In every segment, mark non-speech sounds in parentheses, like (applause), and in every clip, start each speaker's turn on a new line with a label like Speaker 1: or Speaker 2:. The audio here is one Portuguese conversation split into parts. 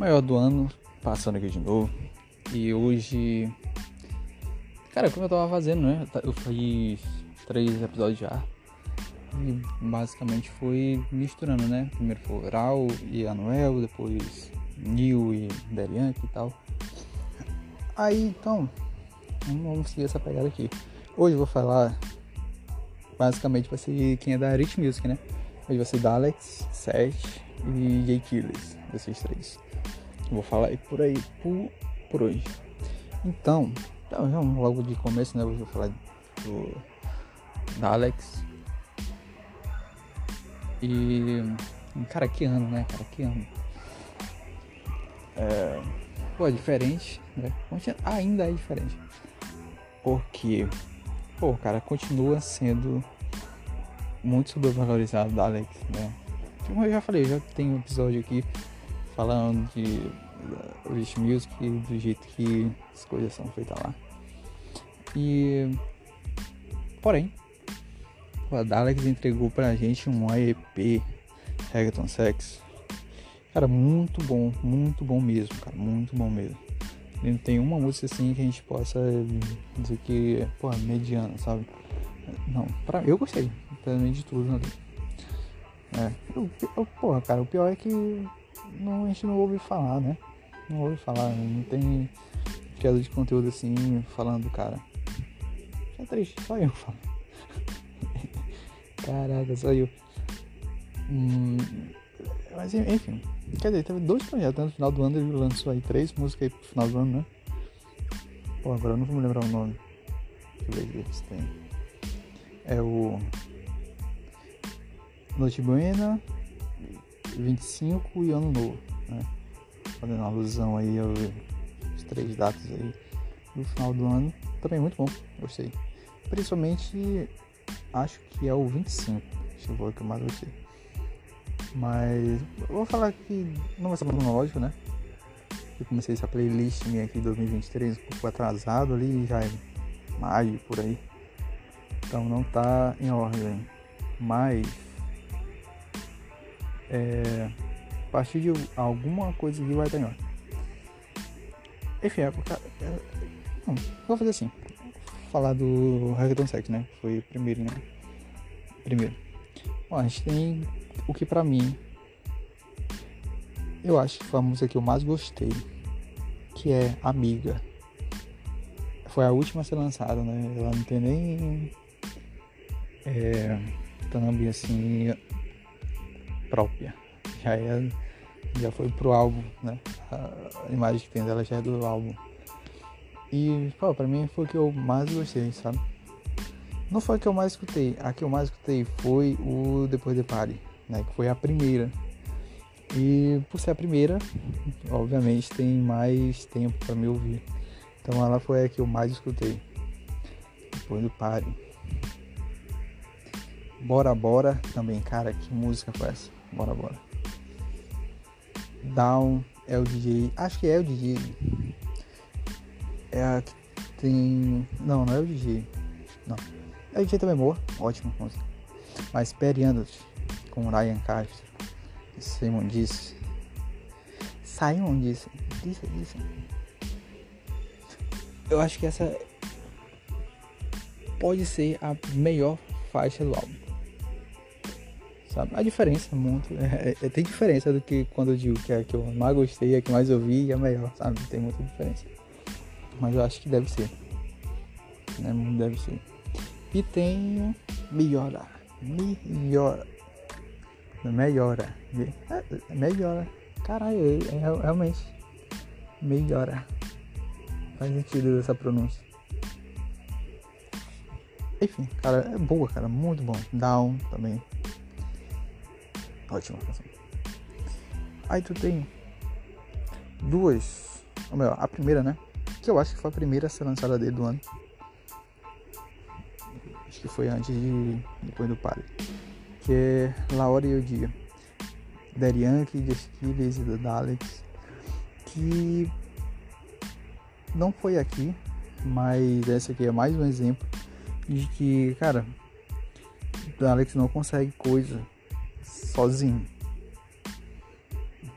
Speaker 1: Maior do ano, passando aqui de novo. E hoje. Cara, como eu tava fazendo, né? Eu fiz três episódios já. E basicamente foi misturando, né? Primeiro foi Oral e Anuel, depois Neil e Derian e tal. Aí então, vamos seguir essa pegada aqui. Hoje eu vou falar. Basicamente vai ser quem é da Rich Music, né? Hoje vai ser Alex, Seth e Jay Killers, desses três. Vou falar aí por aí, por, por hoje. Então, então, logo de começo, né? Eu vou falar do, da Alex. E. Cara, que ano, né? Cara, que ano. É, pô, é diferente, né? Ainda é diferente. Porque, pô, cara, continua sendo muito sobrevalorizado da Alex, né? Como eu já falei, já tem um episódio aqui falando de Rich Music do jeito que as coisas são feitas lá. E porém, a Daleks entregou pra gente um EP Reggaeton Sex. Cara, muito bom, muito bom mesmo, cara, muito bom mesmo. Não tem uma música assim que a gente possa dizer que, pô, mediana, sabe? Não, pra, eu gostei, também de tudo ali. É, eu, eu, porra, cara, o pior é que não, a gente não ouve falar, né? Não ouve falar, não tem criador de conteúdo assim falando do cara. É triste, só eu falo. (laughs) Caraca, só eu. Hum, mas enfim, quer dizer, teve dois projetos né? no final do ano, ele lançou aí três músicas aí pro final do ano, né? Pô, agora eu não vou me lembrar o nome. Deixa eu ver se tem. É o Noite Buena, 25 e Ano Novo, né? Fazendo alusão aí aos três datas aí do final do ano. Também muito bom, gostei. Principalmente, acho que é o 25, deixa eu ver o que eu mais gostei. Mas, vou falar que não vai ser cronológico, né? Eu comecei essa playlist minha aqui em 2023 um pouco atrasado ali, já é maio, por aí. Então não tá em ordem. Mas é, a partir de alguma coisa que vai ordem. Enfim, é, é, vou fazer assim. Falar do Reggaeton Sex, né? Foi o primeiro, né? Primeiro. Bom, a gente tem o que pra mim eu acho que foi a música que eu mais gostei, que é Amiga. Foi a última a ser lançada, né? Ela não tem nem é, thumb assim própria. Já é já foi pro álbum, né? A imagem que tem dela já é do álbum. E, pô, pra mim foi o que eu mais gostei, sabe? Não foi a que eu mais escutei, a que eu mais escutei foi o Depois de Party, né? Que foi a primeira. E por ser a primeira, obviamente tem mais tempo para me ouvir. Então ela foi a que eu mais escutei. Depois do Party. Bora Bora também, cara, que música foi essa? Bora Bora. Down é o DJ, acho que é o DJ. É a que tem. Não, não é o DJ. Não. É o DJ também boa, ótima música. Mas Periandos com Ryan Castro. Simon disse. Simon disse. Disse, disse. Eu acho que essa pode ser a melhor faixa do álbum sabe? A diferença é muito. É, é, tem diferença do que quando eu digo que é a que eu mais gostei, a que mais ouvi e a melhor, sabe? Tem muita diferença. Mas eu acho que deve ser. Né? Deve ser. E tem melhora. Melhora. Melhora. É, melhora. Caralho, é, é, realmente. Melhora. Faz sentido essa pronúncia. Enfim, cara, é boa, cara. Muito bom. Down também. Ótima canção. Aí tu tem duas. Ou melhor, a primeira, né? Que eu acho que foi a primeira a ser lançada dele do ano. Acho que foi antes de. depois do Padre. Que é La Hora e o Dia. Da Yankee, de Skills e da Alex. Que não foi aqui, mas essa aqui é mais um exemplo de que, cara, o Alex não consegue coisa sozinho.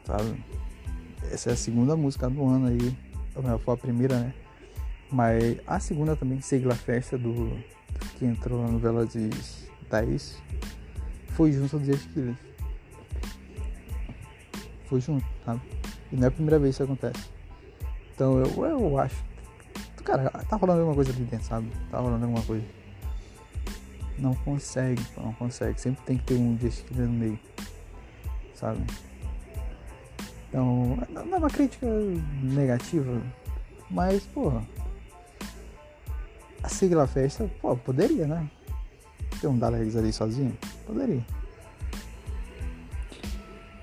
Speaker 1: Sabe? essa é a segunda música do ano aí. Foi a primeira, né? Mas a segunda também, Sigla Festa, do, que entrou na novela de 10, foi junto do Killers. Foi junto, sabe? E não é a primeira vez que isso acontece. Então eu, eu acho. Cara, tá rolando alguma coisa ali dentro, sabe? Tá rolando alguma coisa. Não consegue, não consegue. Sempre tem que ter um Killers no meio. Sabe? Então, não é uma crítica negativa, mas, porra. A sigla festa, pô, poderia, né? Ter um Daleks ali sozinho? Poderia.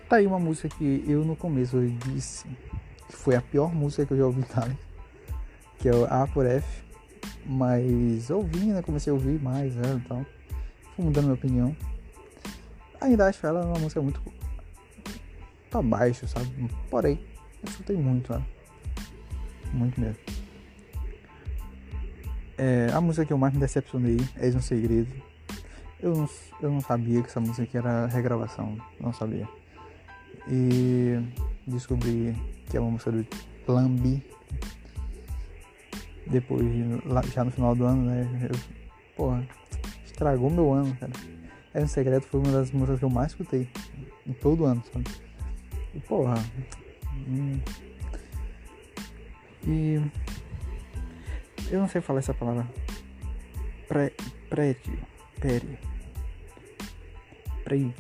Speaker 1: Tá aí uma música que eu no começo disse que foi a pior música que eu já ouvi Daleks, que é o A por F. Mas ouvi, né? Comecei a ouvir mais ela e tal. Fui mudando minha opinião. Ainda acho ela uma música muito tá baixo, sabe? Porém, eu escutei muito, né? Muito mesmo. É, a música que eu mais me decepcionei é um segredo. Eu não, eu não sabia que essa música aqui era regravação, não sabia. E descobri que é uma música do Plan. Depois, já no final do ano, né? Eu, porra, estragou meu ano, cara. É um segredo, foi uma das músicas que eu mais escutei em todo ano, sabe? E porra. Hum, e. Eu não sei falar essa palavra. Pré, prédio. Pere. Pretty.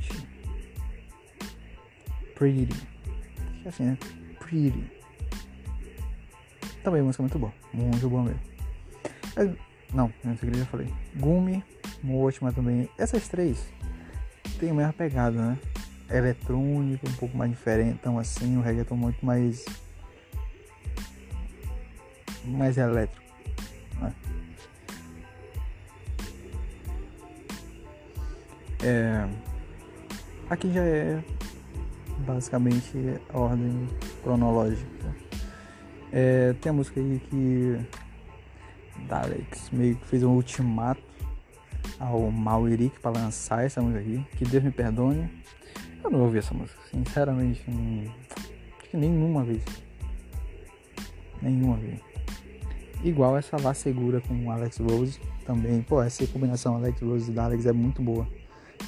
Speaker 1: Pretty. Acho que é assim, né? Pretty. Também música muito boa. Muito boa mesmo. É, não, sei que eu já falei. Gumi, uma ótima também. Essas três tem a mesma pegada, né? eletrônico, um pouco mais diferente, então assim, o reggaeton muito mais mais elétrico. Né? É, aqui já é basicamente a ordem cronológica. É, tem a música aí que Daleks meio que fez um ultimato ao Maueric para lançar essa música aqui. Que Deus me perdone. Eu não ouvi essa música, sinceramente, não... acho que nenhuma vez. Nenhuma vez. Igual essa lá segura com Alex Rose também. Pô, essa combinação Alex Rose e Alex é muito boa.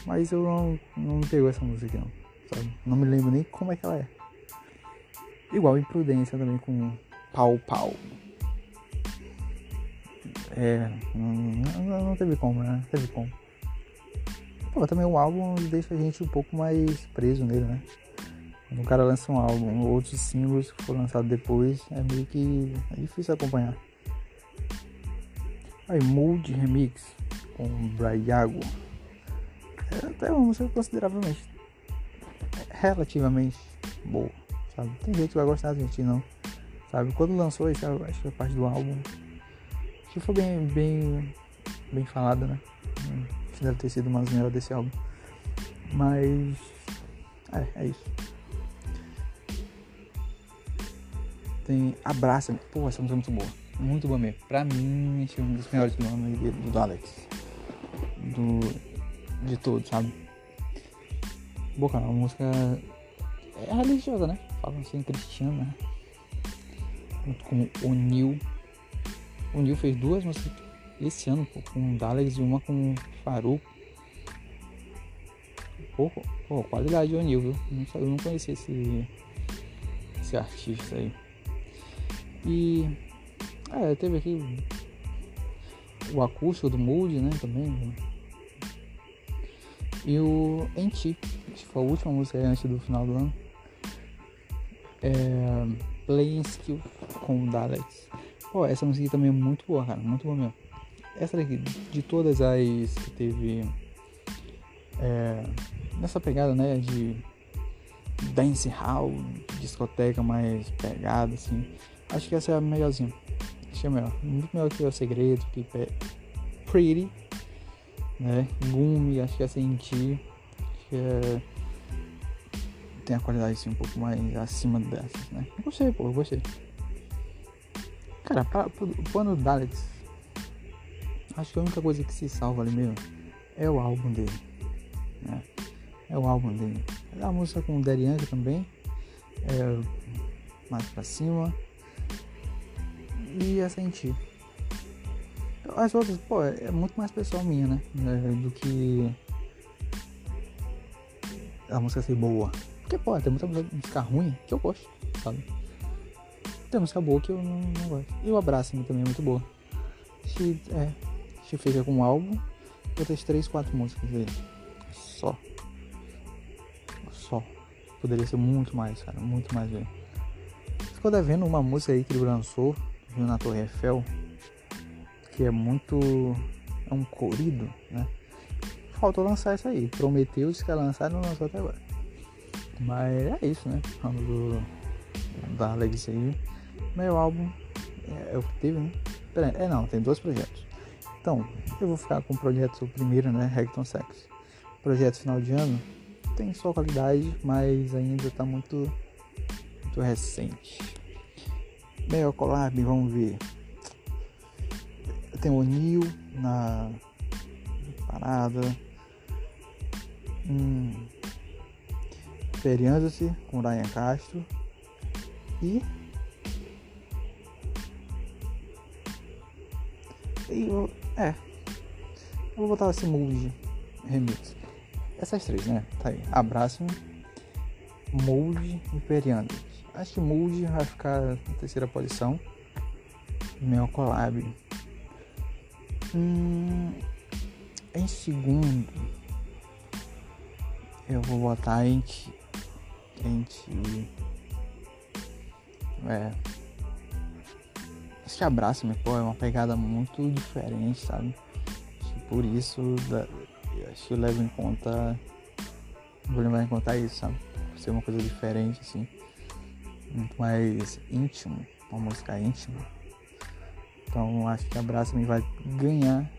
Speaker 1: Mas eu não, não pegou essa música não. Sabe? Não me lembro nem como é que ela é. Igual Imprudência também com Pau Pau. É, não, não, não teve como, né? Não teve como. Pô, também o álbum deixa a gente um pouco mais preso nele, né? Quando o cara lança um álbum, outros símbolos que foram lançados depois, é meio que é difícil acompanhar. Aí, Mood Remix com Braiago. É até uma música consideravelmente, relativamente boa, sabe? Tem gente que vai gostar, tem gente não, sabe? Quando lançou isso, acho que a parte do álbum, que foi bem, bem, bem falada, né? deve ter sido uma zoeira desse álbum. Mas. É, é isso. Tem Abraça. Pô, essa música é muito boa. Muito boa mesmo. Pra mim, esse é um dos melhores do ano do, Alex. Do. De todos, sabe? Boa, cara, uma música. É religiosa, né? Falam assim, cristiana. Junto com o Neil. O Neil fez duas músicas esse ano pô, com o e uma com o Faruco. Pô, pô, qualidade O'Neill, viu? Não, eu não conhecia esse, esse artista aí. E. É, teve aqui o acústico do Mood, né? Também. Né? E o Enti, que foi a última música antes do final do ano. É. Playing Skill com Daleks. Pô, essa música também é muito boa, cara. Muito boa mesmo essa daqui, de todas as que teve é, nessa pegada, né, de dance hall, discoteca mais pegada, assim, acho que essa é a melhorzinha. Acho que é melhor. Muito melhor que o Segredo, que é Pretty, né, Gumi, acho que é Sentir, acho que é tem a qualidade assim um pouco mais acima dessas, né? Eu gostei, pô, eu gostei. Cara, para, o ano Daleks Acho que a única coisa que se salva ali mesmo é o álbum dele. Né? É o álbum dele. É a música com o Yankee também. É, mais pra cima. E a sentir. As outras, pô, é muito mais pessoal minha, né? É, do que a música ser boa. Porque, pô, tem muita música ruim que eu gosto, sabe? Tem música boa que eu não, não gosto. E o Abraço também é muito boa. Se, é, se fez algum álbum, tenho três, quatro músicas dele. Só. Só. Poderia ser muito mais, cara. Muito mais dele. Ficou devendo uma música aí que ele lançou, viu na Torre Eiffel, que é muito. É um corrido, né? Faltou lançar isso aí. Prometeu que ia lançar e não lançou até agora. Mas é isso, né? Falando do, da Alex aí. Meu álbum é, é, o que teve, né? Pera, é não, tem dois projetos. Então, eu vou ficar com o projeto primeiro, né? Regton Sex. Projeto final de ano tem sua qualidade, mas ainda tá muito, muito recente. Melhor collab, vamos ver. Tem o Neil na parada. Hum, Feriando-se com Ryan Castro. E. E eu, é. Eu vou botar esse mood remix. Essas três, né? Tá aí. Abraço-me, Mold e. Acho que Mold vai ficar na terceira posição. Meu collab. Hum, em segundo, eu vou botar em gente. É. Esse abraço, me pô, é uma pegada muito diferente, sabe? Por isso, acho que eu levo em conta. Vou levar em conta isso, sabe? Ser uma coisa diferente, assim. Muito mais íntimo, uma música íntima. Então acho que Abraço me vai ganhar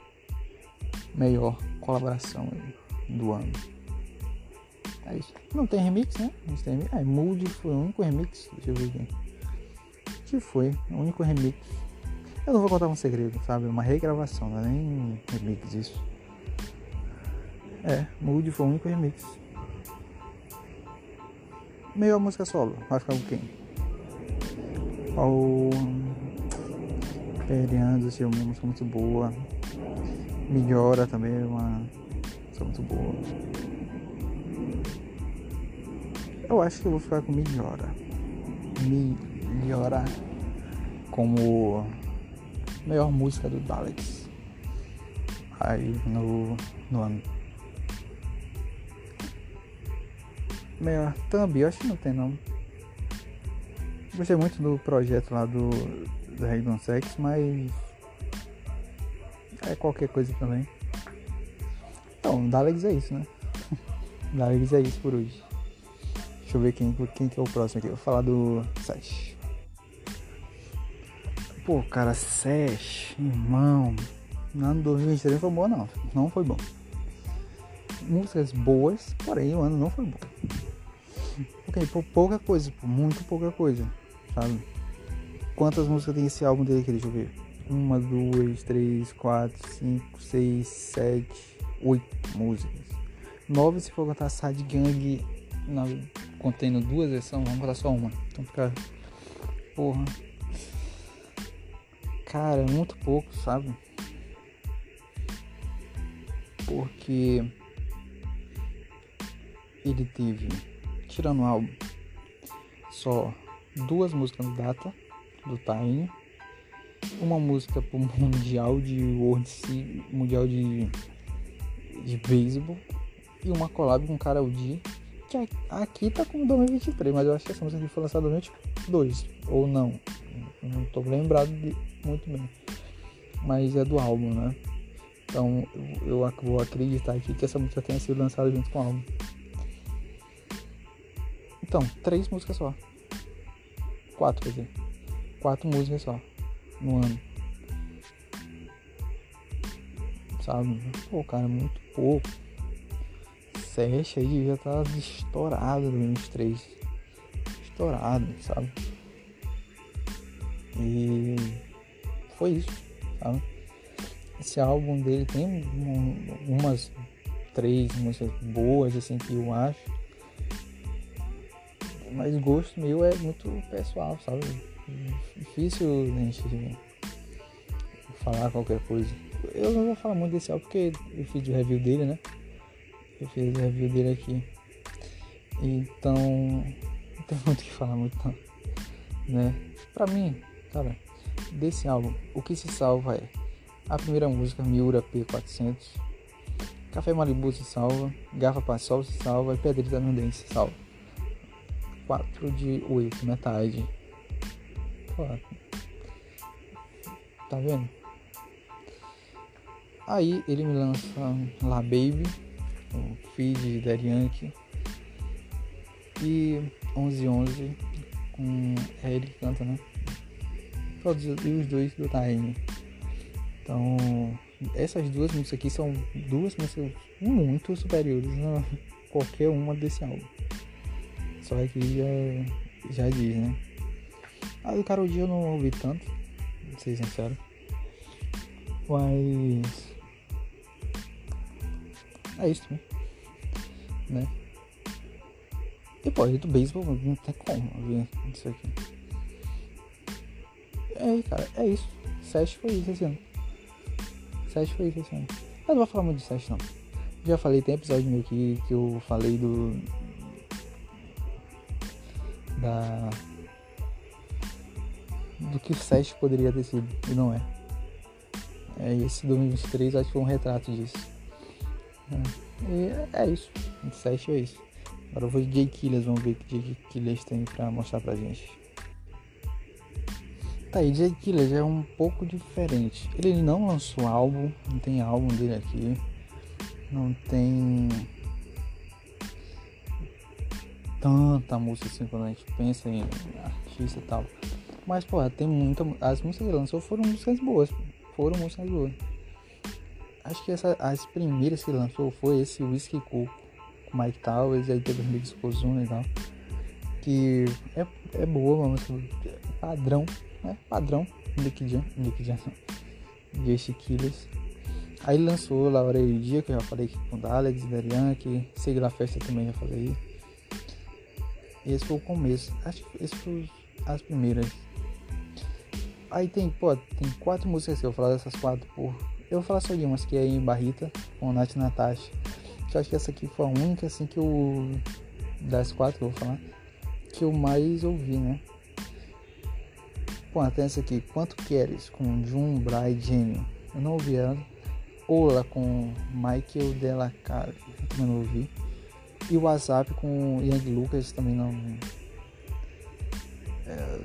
Speaker 1: melhor colaboração do ano. É isso. Não tem remix, né? Não tem remix. Ah, Mood foi o único remix. Deixa eu ver aqui. Que foi o único remix. Eu não vou contar um segredo, sabe? Uma regravação, não é nem remix isso. É, Mood foi o único remix. Meio a música solo. Vai ficar com quem? O Periando, assim, uma música muito boa. Melhora também, é uma música muito boa. Eu acho que eu vou ficar com Melhora. Melhora como melhor música do Daleks. Aí no, no ano. Melhor Thumb, eu acho que não tem não. Gostei muito do projeto lá do, do Raven Sex, mas é qualquer coisa também. Então, Daleks é isso, né? (laughs) Daleks é isso por hoje. Deixa eu ver quem, quem que é o próximo aqui. Vou falar do Sesh. Pô, cara, Sesh, irmão. No ano 2023 não foi bom, não. Não foi bom. Músicas boas, porém o ano não foi bom. Ok, por pouca coisa, por muito pouca coisa, sabe? Quantas músicas tem esse álbum dele aqui? Deixa eu ver. Uma, duas, três, quatro, cinco, seis, sete, oito músicas. Nove se for contar Sad Gang na, contendo duas versões, vamos botar só uma. Então fica. Porra. Cara, é muito pouco, sabe? Porque ele teve, tirando o álbum, só duas músicas no Data do Time, uma música pro (laughs) Mundial de World Mundial de, de Beisebol e uma collab com o Karol G que aqui tá com 2023, mas eu acho que essa música aqui foi lançada em 2022, ou não. Não tô lembrado de, muito bem. Mas é do álbum, né? Então eu, eu vou acreditar aqui que essa música tenha sido lançada junto com o álbum. Então, três músicas só. Quatro, quer dizer. Quatro músicas só. No ano. Sabe? Pô, cara, muito pouco. Sesh aí já tá estourado no 23. Estourado, sabe? E foi isso, sabe? Esse álbum dele tem umas três músicas boas assim que eu acho. mas gosto meu é muito pessoal, sabe? Difícil a gente falar qualquer coisa. Eu não vou falar muito desse álbum porque eu fiz o review dele, né? Eu fiz o review dele aqui. Então, não tem (laughs) muito o que falar muito né? Pra mim, cara, desse álbum, o que se salva é a primeira música, Miura P400, Café Malibu se salva, Garfa Passol se salva e Pedrita Nudente se salva. 4 de 8, metade. Pô, tá vendo? Aí ele me lança La Baby, o feed da Yankee e 1111 com é ele que canta, né? E os dois do Time. Então, essas duas músicas aqui são duas músicas muito superiores a qualquer uma desse álbum. Só que já, já diz, né? A do Carol Dia eu não ouvi tanto, pra ser sincero. Mas. É isso, né? né? E pô, do beisebol não tem como ver isso aqui. É cara, é isso. Sete foi isso esse ano. Sete foi isso esse ano. Eu não vou falar muito de sete não. Já falei, tem episódio meu aqui que eu falei do. Da. Do que o poderia ter sido, e não é. É esse 2023 acho que foi um retrato disso. E é isso. 27 é isso. Agora eu vou de Jay Killers, vamos ver o que Jay Killers tem pra mostrar pra gente. Tá aí, Jay Killers é um pouco diferente. Ele não lançou álbum, não tem álbum dele aqui. Não tem tanta música assim quando a gente pensa em artista e tal. Mas, pô, tem muita. As músicas que ele lançou foram músicas boas. Foram músicas boas. Acho que essa, as primeiras que lançou foi esse Whiskey Coco Mike Towers, aí teve o com Ozuna e tal. Que é, é boa, uma música padrão, né? Padrão, Nick Jam, Nick Jam, Jesse Killers. Aí lançou La Hora e Dia, que eu já falei aqui com o Alex, Darian, que Segue La Festa também já falei. Esse foi o começo, acho que esse foi as primeiras. Aí tem, pô, tem quatro músicas que eu vou falar dessas quatro, por. Eu vou falar só de umas que é em Barrita, com Nath Natasha eu acho que essa aqui foi a única, assim, que eu. Das quatro que eu vou falar, que eu mais ouvi, né? Pô, até essa aqui, Quanto Queres, com Jun, Bry Jamie. Eu não ouvi ela. Ola com Michael Della Cave, também não ouvi. E o WhatsApp com Young Lucas também não. É,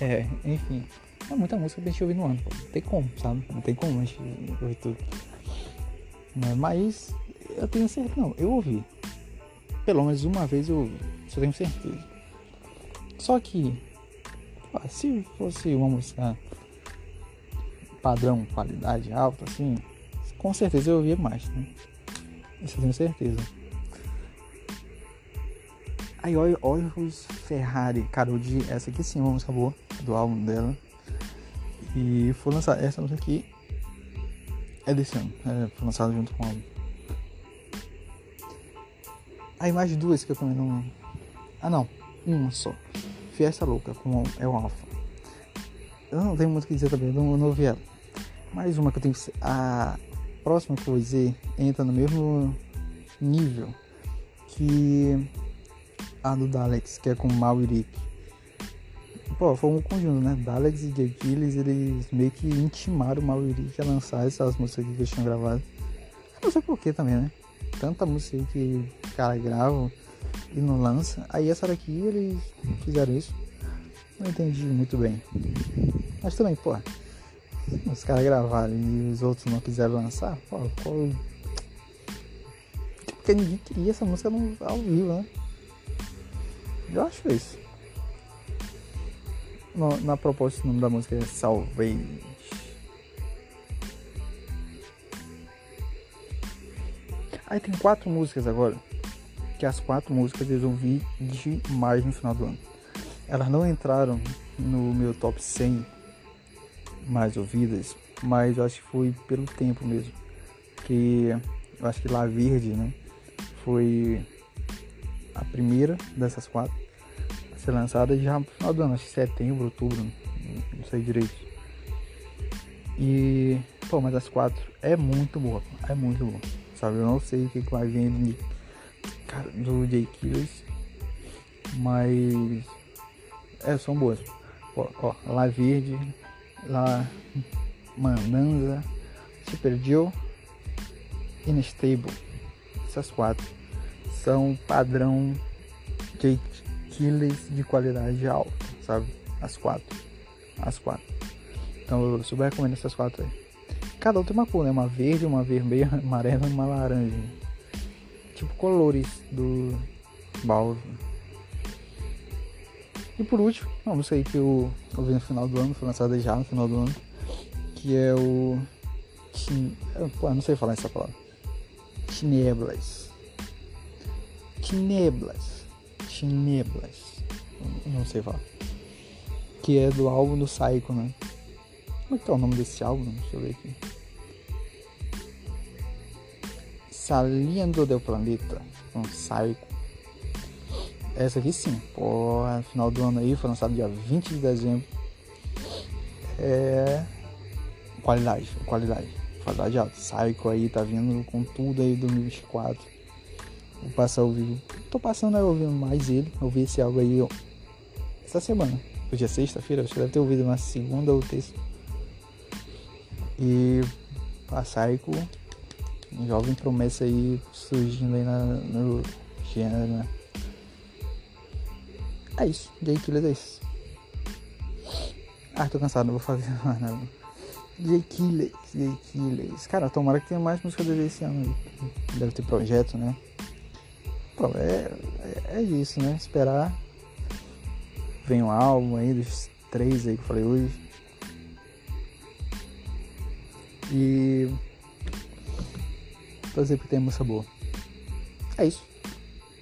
Speaker 1: (laughs) é, enfim. É muita música pra gente ouvir no ano, pô. Não tem como, sabe? Não tem como a gente ouvir tudo. Né? Mas eu tenho certeza, não, eu ouvi. Pelo menos uma vez eu ouvi, isso eu tenho certeza. Só que, se fosse uma música padrão, qualidade alta, assim, com certeza eu ouvia mais, né? Isso eu tenho certeza. Aí olha, os Ferrari, de essa aqui sim, é uma música boa do álbum dela. E foi lançar essa música aqui é desse ano, é, foi lançado junto com o álbum. Aí mais duas que eu também não. Ah não, uma só. Fiesta Louca com é o Alpha. Eu não tenho muito o que dizer também, eu não, não ouvi ela. Mais uma que eu tenho que. A próxima que eu vou dizer entra no mesmo nível que a do Daleks, que é com Mal Rick pô, foi um conjunto, né? Daleks e Jay Gilles, eles meio que intimaram o Maurício a lançar essas músicas que eles tinham gravado. Eu não sei porquê também, né? Tanta música que os caras gravam e não lança. Aí essa daqui eles fizeram isso. Não entendi muito bem. Mas também, pô, os caras gravaram e os outros não quiseram lançar, pô, qual. Porque ninguém queria essa música ao vivo, né? Eu acho isso no, na proposta o nome da música é Salvage. Aí tem quatro músicas agora, que as quatro músicas eu ouvi demais no final do ano. Elas não entraram no meu top 100 mais ouvidas, mas eu acho que foi pelo tempo mesmo. Que eu acho que La Verde, né? Foi a primeira dessas quatro ser lançada já no final do ano, acho que setembro, outubro, não sei direito. E, pô, mas as quatro é muito boa, é muito boa, sabe? Eu não sei o que, que vai vir de, do J Killers, mas é, são boas. Ó, ó La Verde, La Mananza, Super Joe, Instable. Essas quatro são padrão de killers de qualidade alta, sabe? As quatro. As quatro. Então eu super recomendo essas quatro aí. Cada outra tem uma cor, né? Uma verde, uma vermelha, (laughs) amarela e uma laranja. Tipo colores do Bowser. E por último, uma música aí que eu ouvi no final do ano, foi lançada já no final do ano, que é o. Pô, não sei falar essa palavra. Tineblas. Tineblas. Tineblas. Não sei falar. Que é do álbum do Psycho, né? Como é que é o nome desse álbum? Deixa eu ver aqui. Saliendo del Planeta. Um Psycho. Essa aqui sim. Pô, final do ano aí, foi lançado dia 20 de dezembro. É. Qualidade, qualidade. Qualidade alta. Psycho aí tá vindo com tudo aí 2024. Vou passar o vídeo. Tô passando aí ouvindo mais ele. Ouvi esse álbum aí ó, essa semana. Hoje é sexta-feira, acho que deve ter ouvido na segunda ou terça. E a Psycho, jovem promessa aí surgindo aí na, no gênero, né? É isso, Jay Killers é isso. Ah, tô cansado, não vou fazer (laughs) mais nada. Jay Killers, Jay Killers. Cara, tomara que tenha mais música dele esse ano. Deve ter projeto, né? É, é, é, isso, né? Esperar. Vem um álbum aí dos três aí que eu falei hoje. E. Fazer que tenha música boa. É isso.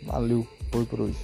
Speaker 1: Valeu, foi por hoje.